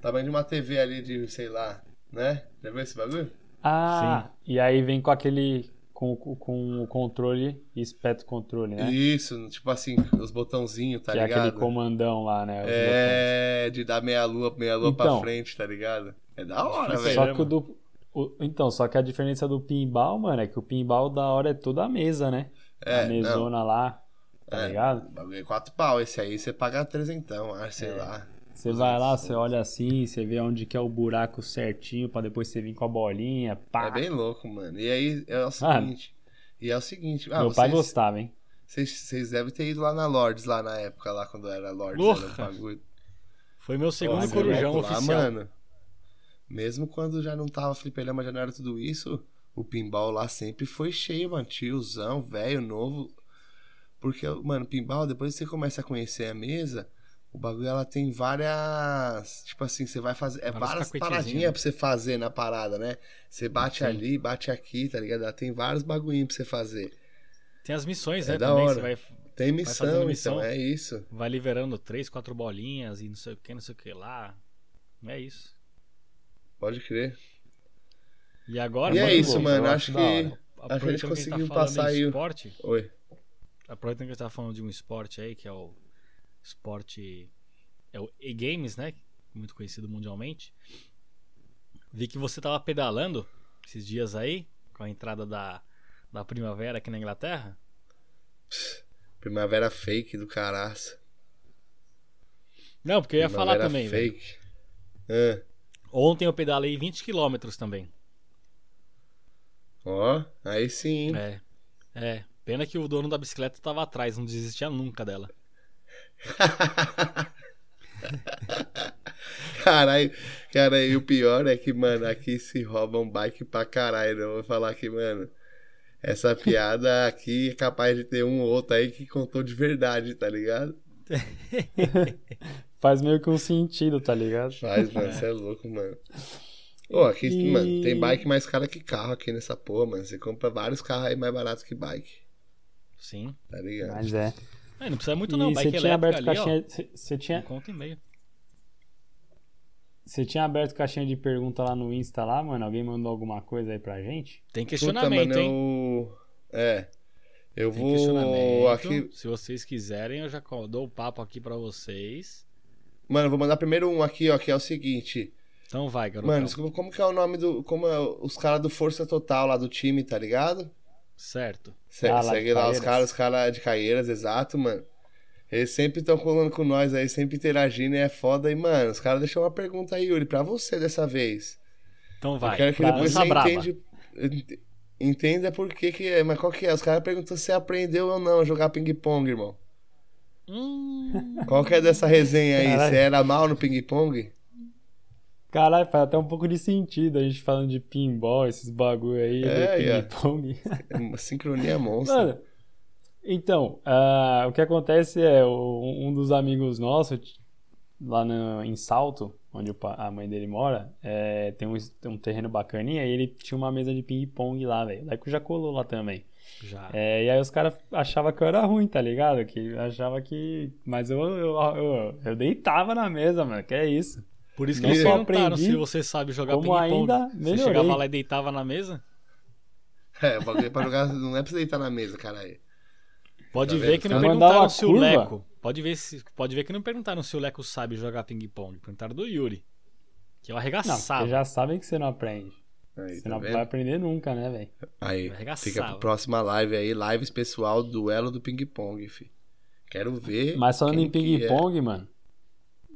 tamanho de uma TV ali de, sei lá, né? Já viu esse bagulho? Ah, e aí vem com aquele. Com, com- o controle e espeta o controle, né? Isso, tipo assim, os botãozinhos, tá que é ligado? aquele comandão lá, né? os botões. É, de dar meia lua, meia lua pra Então. frente, tá ligado? É da hora, velho. Só que o do. O- então, só que a diferença do pinball, mano, é que o pinball da hora é toda a mesa, né? É, a mesona lá, tá É, ligado? bagulho é quatro pau. Esse aí você paga trezentão, acho, sei É. lá. Você vai lá, você olha assim, você vê onde que é o buraco certinho pra depois você vir com a bolinha, pá. É bem louco, mano. E aí é o Ah. seguinte. E é o seguinte. Ah, Meu pai vocês, gostava, hein? vocês, vocês devem ter ido lá na Lords, lá na época, lá quando era Lords, Porra. era o bagulho. Foi meu segundo Ó, corujão louco lá, oficial. mano. Mesmo quando já não tava fliperama, já não era tudo isso, o pinball lá sempre foi cheio, mano. Tiozão, velho, novo. Porque, mano, pinball, depois que você começa a conhecer a mesa, o bagulho ela tem várias. Tipo assim, você vai fazer. É várias paradinhas né? pra você fazer na parada, né? Você bate Sim. ali, bate aqui, tá ligado? Ela tem vários bagulhinhos pra você fazer. Tem as missões, É né? da Também hora. você vai, Tem missão, missão. então, é isso. vai liberando três, quatro bolinhas e não sei o que, não sei o que lá. É isso. Pode crer. E agora, E é isso, mano. Acho que. A gente conseguiu tá falando passar aí esporte, Oi. aproveitando que a gente tá falando de um esporte aí, que é o esporte. É o e-games, né? Muito conhecido mundialmente. Vi que você tava pedalando esses dias aí, com a entrada da, da primavera aqui na Inglaterra. Primavera fake do caraça. Não, porque eu ia falar Primavera também, velho. fake. Ah, Ontem eu pedalei 20 km também. ó, aí sim. É. É. Pena que o dono da bicicleta tava atrás, não desistia nunca dela. Caralho, cara, e o pior é que, mano, aqui se roubam bike pra caralho. Eu vou falar que, mano, essa piada aqui é capaz de ter um ou outro aí que contou de verdade, tá ligado? Faz meio que um sentido, tá ligado? Faz, mano, você é louco, mano. Ô, aqui, E- mano, tem bike mais cara que carro aqui nessa porra, mano. Você compra vários carros aí mais baratos que bike, Sim. tá ligado? Mas é. É, não precisa muito E não, você bike tinha elétrica aberto ali, caixinha. Você você tinha, Um conto e meio. você tinha aberto caixinha de pergunta lá no Insta lá, mano? Alguém mandou alguma coisa aí pra gente? Tem Puta, questionamento, mano, hein? eu... É. Eu Tem vou questionamento. aqui... Se vocês quiserem, eu já dou o papo aqui pra vocês. Mano, eu vou mandar primeiro um aqui, ó, que é o seguinte. Então vai, garoto. Mano, como- como que é o nome do. Como é os caras do Força Total lá do time, tá ligado? Certo. Se- Ah, lá segue lá os caras, os caras de Caieiras, exato, mano. Eles sempre estão colando com nós aí, sempre interagindo e é foda. E, mano, os caras deixaram uma pergunta aí, Yuri, pra você dessa vez. Então Eu vai. quero que pra depois você braba. entende, ent- entenda por que que é. Mas qual que é? Os caras perguntam se você aprendeu ou não a jogar ping-pong, irmão. Hum, Qual que é dessa resenha aí? Caralho. Você era mal no ping-pong? Caralho, faz até um pouco de sentido a gente falando de pinball, esses bagulho aí, É, de ping-pong. É uma sincronia monstra. Mano, então, ah, o que acontece é, um dos amigos nossos, lá no, em Salto, onde a mãe dele mora, é, tem, um, tem um terreno bacaninha e ele tinha uma mesa de ping-pong lá, velho. O Leco já colou lá também. Já. É, e aí os caras achavam que eu era ruim, tá ligado? Que achava que. Mas eu, eu, eu, eu deitava na mesa, mano, que é isso. Por isso que não eles só perguntaram aprendi, se você sabe jogar como ping-pong. ainda Você melhorei. chegava lá e deitava na mesa? É, o bagulho é pra jogar, não é pra você deitar na mesa, caralho. Pode Tá ver vendo? que não perguntaram se o curva. Leco. Pode ver, se, pode ver que não perguntaram se o Leco sabe jogar ping-pong. Perguntaram do Yuri. Que eu Não, arregaçava. vocês já sabem que você não aprende. Aí, Você tá não vendo? vai aprender nunca, né, velho? Aí, fica pra próxima live aí, live especial duelo do ping-pong, fi. Quero ver. Mas falando em é. ping-pong, mano,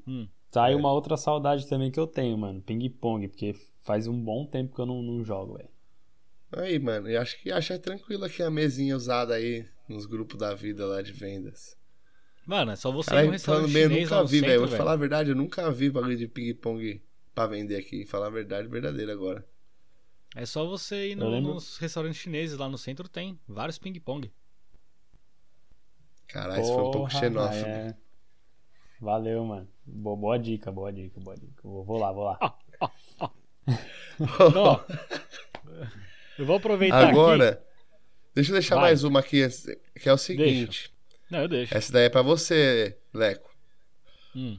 Hum. tá aí É. uma outra saudade também que eu tenho, mano. Ping-pong, porque faz um bom tempo que eu não, não jogo, velho. Aí, mano, eu acho que acha tranquilo aqui a mesinha usada aí nos grupos da vida lá de vendas. Mano, é só você ir Caralho, restaurante falando bem, eu chinês nunca no vi, velho. Vou te falar a verdade, eu nunca vi bagulho de ping-pong pra vender aqui. Falar a verdade verdadeira agora. É só você ir no- lembro- nos restaurantes chineses lá no centro, tem vários ping-pong. Caralho, isso foi um pouco xenófobo. é. Valeu, mano. Boa, boa dica, boa dica, boa dica. Vou, vou lá, vou lá. Ó, eu vou aproveitar aqui. Agora, deixa eu deixar Vai. mais uma aqui, que é o seguinte. Não, eu deixo. Essa daí é pra você, Leco. Hum,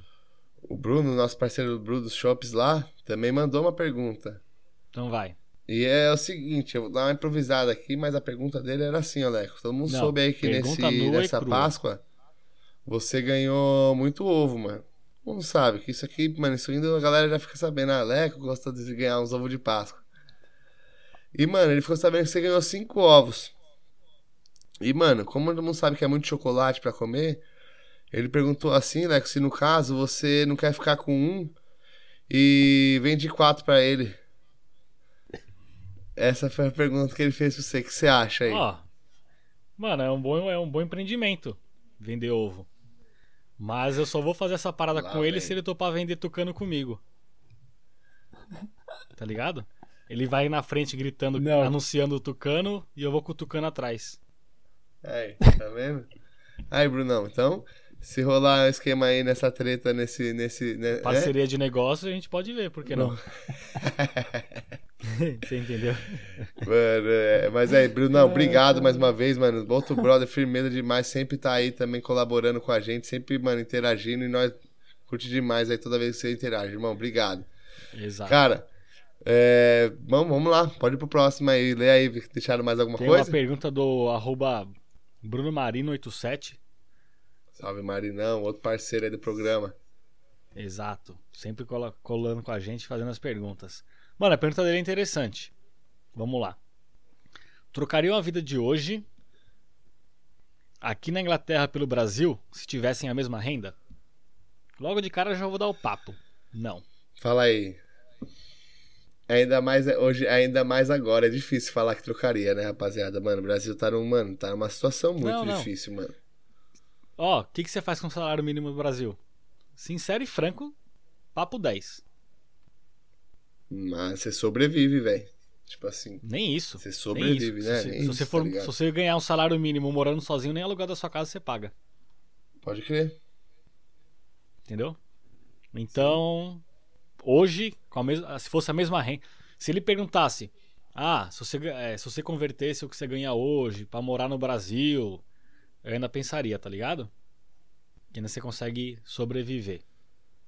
O Bruno, nosso parceiro do Bruno dos Shops lá, também mandou uma pergunta. então vai. E é o seguinte, eu vou dar uma improvisada aqui, mas a pergunta dele era assim, ó, Leco. Todo mundo Não, soube aí que nesse, nessa crua. Páscoa você ganhou muito ovo, mano. Todo mundo sabe que isso aqui, mano, isso ainda a galera já fica sabendo. Ah, Leco gosta de ganhar uns ovos de Páscoa. E, mano, ele ficou sabendo que você ganhou cinco ovos. E, mano, como todo mundo sabe que é muito chocolate pra comer, ele perguntou assim, Leco, se no caso você não quer ficar com um e vende quatro pra ele. Essa foi a pergunta que ele fez pra você. O que você acha aí? Ó, mano, é um bom, é um bom empreendimento vender ovo. Mas eu só vou fazer essa parada Lá com ele vem. se ele topar vender tucano comigo. Tá ligado? Ele vai na frente gritando, Não. anunciando o tucano e eu vou com o tucano atrás. Aí, tá vendo? Aí, Brunão, então, se rolar um esquema aí nessa treta, nesse. nesse né, Parceria de negócio a gente pode ver, por que não? Você entendeu? Mano, é, mas aí, Brunão, obrigado mais uma vez, mano. Outro brother, firmeza demais, sempre tá aí também colaborando com a gente, sempre, mano, interagindo e nós curte demais aí toda vez que você interage, irmão. Obrigado. Exato. Cara, é, vamos, vamos lá, pode ir pro próximo aí. Lê aí, deixaram mais alguma Tem coisa? uma pergunta do arroba Bruno Marino 87. Salve, Marinão, outro parceiro aí do programa. Exato. Sempre cola- colando com a gente, fazendo as perguntas. Mano, a pergunta dele é interessante. Vamos lá. Trocariam a vida de hoje aqui na Inglaterra pelo Brasil se tivessem a mesma renda? Logo de cara já vou dar o papo. Não. Fala aí. Ainda mais hoje, ainda mais agora. É difícil falar que trocaria, né, rapaziada? Mano, o Brasil tá num, mano, tá numa situação muito Não, não. difícil, mano. Ó, o que, que você faz com o salário mínimo no Brasil? Sincero e franco, papo 10. Mas você sobrevive, velho. Tipo assim, Nem isso. você isso. sobrevive, Se né? você- Nem se, isso, você tá for, ligado? se você ganhar um salário mínimo morando sozinho, nem aluguel da sua casa você paga. Pode crer. Entendeu? Então, hoje, com a mes- se fosse a mesma renda. Se ele perguntasse, ah, se você, é, se você convertesse o que você ganha hoje pra morar no Brasil, eu ainda pensaria, tá ligado? Que ainda você consegue sobreviver.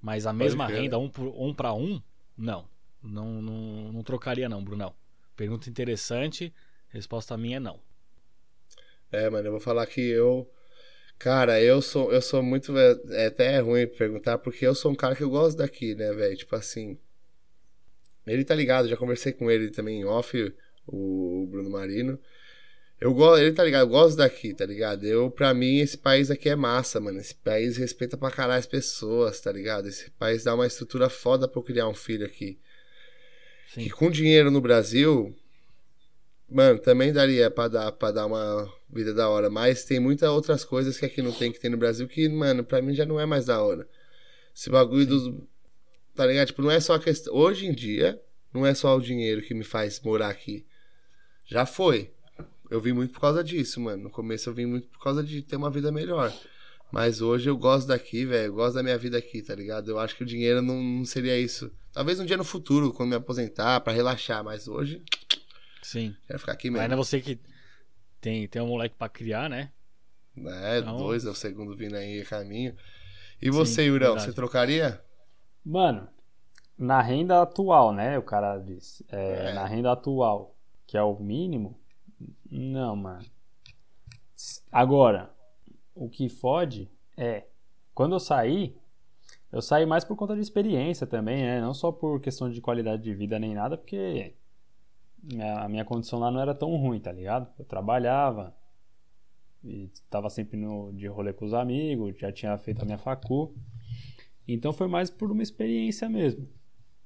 Mas a mesma renda, um, por, um um, não. Não, não. não trocaria, não, Brunão. Pergunta interessante, resposta minha é não. É, mano, eu vou falar que eu. Cara, eu sou, eu sou muito. É é até ruim perguntar, porque eu sou um cara que eu gosto daqui, né, velho? Tipo assim. Ele tá ligado, já conversei com ele também em off, o Bruno Marino. Eu gosto, ele tá ligado, eu gosto daqui, tá ligado? Eu, pra mim, esse país aqui é massa, mano. Esse país respeita pra caralho as pessoas, tá ligado? Esse país dá uma estrutura foda pra eu criar um filho aqui. Sim. Que com dinheiro no Brasil, mano, também daria pra dar, pra dar uma vida da hora. Mas tem muitas outras coisas que aqui não tem, que tem no Brasil, que, mano, pra mim já não é mais da hora. Esse bagulho dos. Tá ligado? Tipo, não é só a questão. Hoje em dia, não é só o dinheiro que me faz morar aqui. Já foi. Eu vim muito por causa disso, mano. No começo eu vim muito por causa de ter uma vida melhor. Mas hoje eu gosto daqui, velho. Eu gosto da minha vida aqui, tá ligado? Eu acho que o dinheiro não, não seria isso. Talvez um dia no futuro, quando me aposentar, pra relaxar. Mas hoje, Sim. quero ficar aqui Mas mesmo. ainda você que tem, tem um moleque pra criar, né? É, Não. dois é o segundo vindo aí a caminho. E você, Sim, Yurão, verdade. você trocaria? Mano, na renda atual, né? O cara disse. É, É. Na renda atual, que é o mínimo. Não, mano. Agora, o que fode é. Quando eu saí, eu saí mais por conta de experiência também, né? Não só por questão de qualidade de vida nem nada, porque a minha condição lá não era tão ruim, tá ligado? Eu trabalhava e tava sempre no, de rolê com os amigos, já tinha feito a minha facu. Então foi mais por uma experiência mesmo.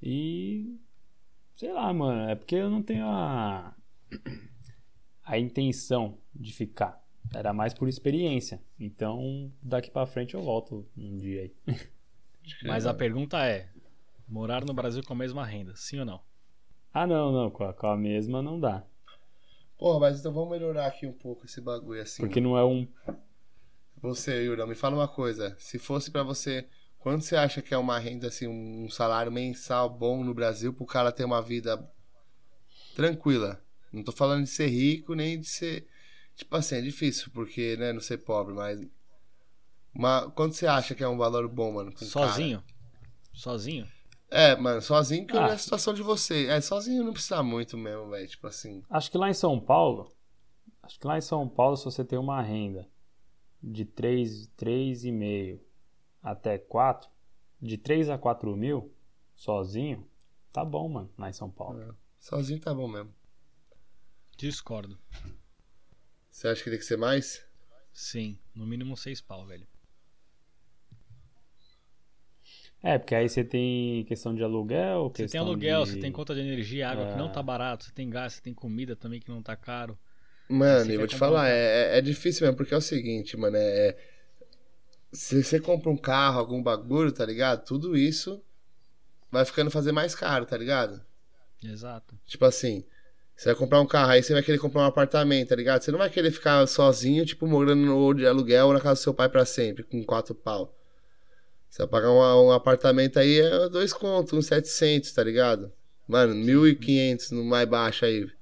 E sei lá, mano, é porque eu não tenho a a intenção de ficar. Era mais por experiência. Então, daqui pra frente eu volto um dia aí. Mas a pergunta é: morar no Brasil com a mesma renda, sim ou não? Ah, não, não, com a, com a mesma não dá. Porra, mas então vamos melhorar aqui um pouco esse bagulho assim. Porque não é um Você, Yurão, me fala uma coisa. Se fosse pra você, quanto você acha que é uma renda, assim, um salário mensal bom no Brasil pro cara ter uma vida tranquila? Não tô falando de ser rico, nem de ser. Tipo assim, é difícil, porque, né, não ser pobre, mas. Uma... Quanto você acha que é um valor bom, mano? Sozinho? Sozinho? cara? É, mano, sozinho que Ah. vi a situação de você. É, sozinho não precisa muito mesmo, velho. Tipo assim. Acho que lá em São Paulo, acho que lá em São Paulo, se você tem uma renda de 3, 3,5 até 4, de 3 a 4 mil, sozinho, tá bom, mano, lá em São Paulo. Sozinho tá bom mesmo. Discordo. Você acha que tem que ser mais? Sim, no mínimo seis pau, velho. É, porque aí você tem questão de aluguel, Você tem aluguel, de... você tem conta de energia, água que não É. tá barato, você tem gás, você tem comida também que não tá caro. Mano, eu vou te comprar um falar, é, é- é difícil mesmo, porque é o seguinte, mano, é, se você compra um carro, algum bagulho, tá ligado? Tudo isso vai ficando fazer mais caro, tá ligado? Exato. Tipo assim, você vai comprar um carro, aí você vai querer comprar um apartamento, tá ligado? Você não vai querer ficar sozinho, tipo, morando no de aluguel ou na casa do seu pai pra sempre, com quatro pau. Você vai pagar um, um apartamento aí, é dois contos, uns 700, tá ligado? Mano, 1.500 no mais baixo aí. Pra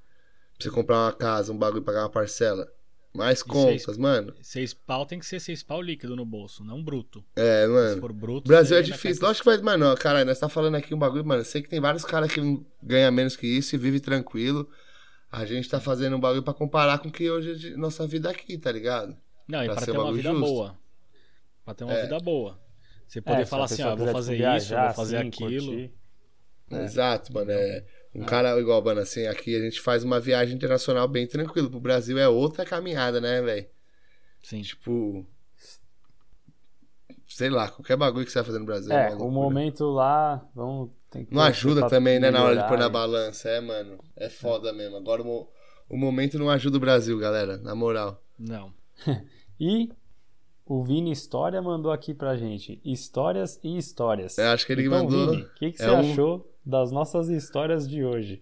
você comprar uma casa, um bagulho e pagar uma parcela. Mais contas, seis- mano. Seis pau tem que ser seis pau líquido no bolso, não bruto. É, Se mano. for bruto. Brasil é difícil. Lógico que vai. Mano, caralho, nós tá falando aqui um bagulho, mano. Sei que tem vários caras que ganham menos que isso e vive tranquilo. A gente tá fazendo um bagulho pra comparar com o que hoje é nossa vida aqui, tá ligado? Não, e pra pra ser ter um uma vida justo. boa. Pra ter uma É. vida boa. Você poder É, se a falar assim, ó, eu vou fazer tipo, isso, eu viajar, vou fazer assim, aquilo. É. Exato, mano. É. Um cara igual, mano, assim, aqui a gente faz uma viagem internacional bem tranquilo. Pro Brasil é outra caminhada, né, velho? Sim. Tipo. Sei lá, qualquer bagulho que você vai fazer no Brasil. É, uma o momento lá, vamos tem que Não ajuda também, né, na hora de pôr na balança. É, mano. É foda mesmo. Agora o, o momento não ajuda o Brasil, galera. Na moral. Não. E o Vini História mandou aqui pra gente. Histórias e histórias. Eu acho que ele então, mandou. Vini, o que, que é você um- achou das nossas histórias de hoje?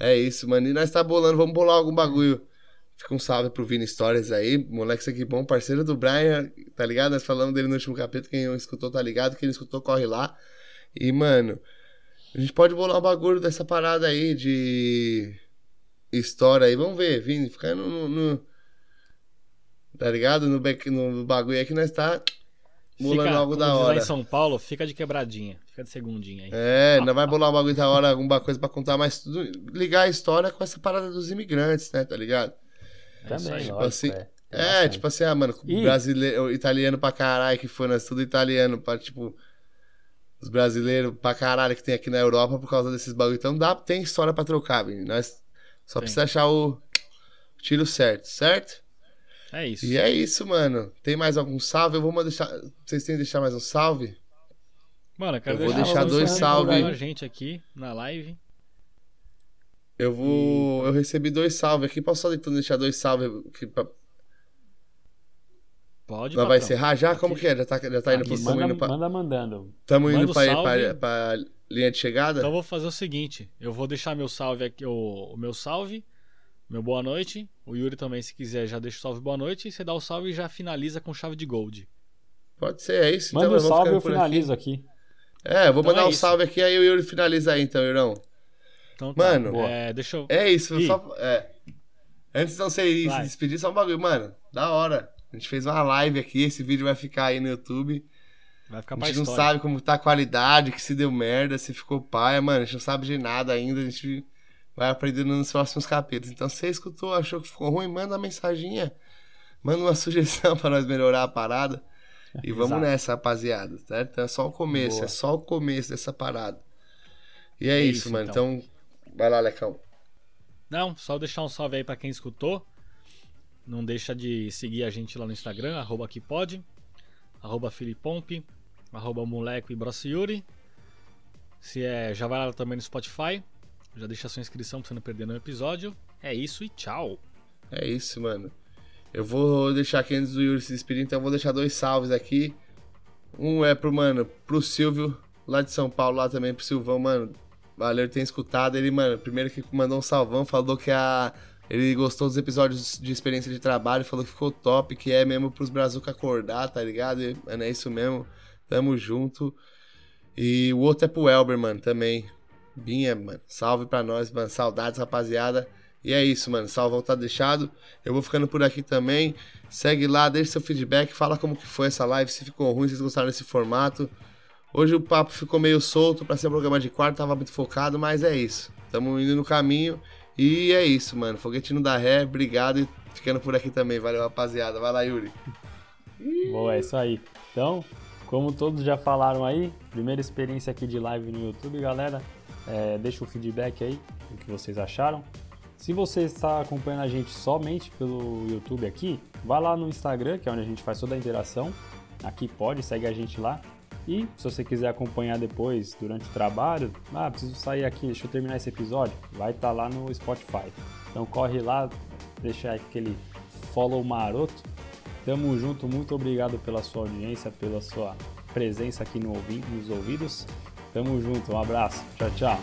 É isso, mano. E nós tá bolando, vamos bolar algum bagulho. Fica um salve pro Vini Stories aí. Moleque, isso aqui bom, parceiro do Brian, tá ligado? Nós falamos dele no último capítulo. Quem não escutou, tá ligado? Quem não escutou, corre lá. E, mano, a gente pode bolar um bagulho dessa parada aí de história aí. Vamos ver, Vini, fica no. no- no- tá ligado? No, back- no bagulho aí que nós tá bolando Fica, algo da hora. em São Paulo, fica de quebradinha. Fica de segundinha aí. É, não vai bolar um bagulho da hora, alguma coisa pra contar, mas tudo ligar a história com essa parada dos imigrantes, né? Tá ligado? É Também, aí. lógico, assim, é. É, bastante. tipo assim, ah, mano, E- brasileiro, italiano pra caralho que foi, nós tudo italiano, pra, tipo, os brasileiros pra caralho que tem aqui na Europa por causa desses bagulho. Então dá, tem história pra trocar, Vini. Nós só Tem. precisa achar o tiro certo, certo? É isso. E é isso, mano. Tem mais algum salve? Eu vou mandar deixar. Vocês têm que deixar mais um salve? Mano, eu quero Eu vou deixar, deixar vocês dois salve. a gente aqui na live. Eu vou. Eu recebi dois salve aqui. Posso só então deixar dois salve aqui pra. Pode, Nós vai encerrar já? Como que é? Já tá, já tá indo, tamo Manda, indo pra. manda mandando. Tamo indo manda o pra, pra, pra linha de chegada? Então eu vou fazer o seguinte, eu vou deixar meu salve aqui, o, o meu salve, meu boa noite. O Yuri também, se quiser, já deixa o salve boa noite. E você dá o salve e já finaliza com chave de gold. Pode ser, é isso. Manda então, vou salve e eu finalizo aqui. aqui. É, vou Então mandar é um isso. salve aqui, aí o Yuri finaliza aí, então, Yurão. Então tá. Mano, é, deixa eu. É isso, só. É. Antes de você ir se despedir, só um bagulho, mano. Da hora. A gente fez uma live aqui, esse vídeo vai ficar aí no YouTube. Vai ficar A pra gente não história. sabe como tá a qualidade, que se deu merda, se ficou paia, mano. A gente não sabe de nada ainda, a gente vai aprendendo nos próximos capítulos. Então, se você escutou, achou que ficou ruim, manda uma mensaginha. Manda uma sugestão pra nós melhorar a parada. E vamos Exato. nessa, rapaziada, certo? Então é só o começo, Boa. é só o começo dessa parada. E é, É isso, isso, mano. então. Então, vai lá, Lecão. Não, só deixar um salve aí pra quem escutou. Não deixa de seguir a gente lá no Instagram, arroba aqui pode, arroba Filipompe, arroba Moleco e Brociuri. Se é, já vai lá também no Spotify. Já deixa sua inscrição pra você não perder nenhum episódio. É isso e tchau. É isso, mano. Eu vou deixar aqui antes do Yuri se despedir, então eu vou deixar dois salves aqui. Um é pro, mano, pro Silvio, lá de São Paulo, lá também pro Silvão, mano. Valeu, tem escutado. Ele, mano, primeiro que mandou um salvão, falou que a. Ele gostou dos episódios de experiência de trabalho, falou que ficou top, que é mesmo pros Brazuca acordar, tá ligado? E, mano, é isso mesmo. Tamo junto. E o outro é pro Elber, mano, também. Binha, mano. Salve pra nós, mano. Saudades, rapaziada. E é isso, mano. Salvão tá deixado. Eu vou ficando por aqui também. Segue lá, deixa seu feedback, fala como que foi essa live, se ficou ruim, se vocês gostaram desse formato. Hoje o papo ficou meio solto pra ser um programa de quarto, tava muito focado, mas é isso. Tamo indo no caminho. E é isso, mano. Foguetinho da ré, obrigado e ficando por aqui também. Valeu, rapaziada. Vai lá, Yuri. Boa, é isso aí. Então, como todos já falaram aí, primeira experiência aqui de live no YouTube, galera. É, deixa o feedback aí, o que vocês acharam. Se você está acompanhando a gente somente pelo YouTube aqui, vá lá no Instagram, que é onde a gente faz toda a interação. Aqui pode, segue a gente lá. E se você quiser acompanhar depois, durante o trabalho, ah, preciso sair aqui, deixa eu terminar esse episódio, vai estar lá no Spotify. Então corre lá, deixa aquele follow maroto Tamo junto, muito obrigado pela sua audiência, pela sua presença aqui no ouvi nos ouvidos. Tamo junto, um abraço. Tchau, tchau.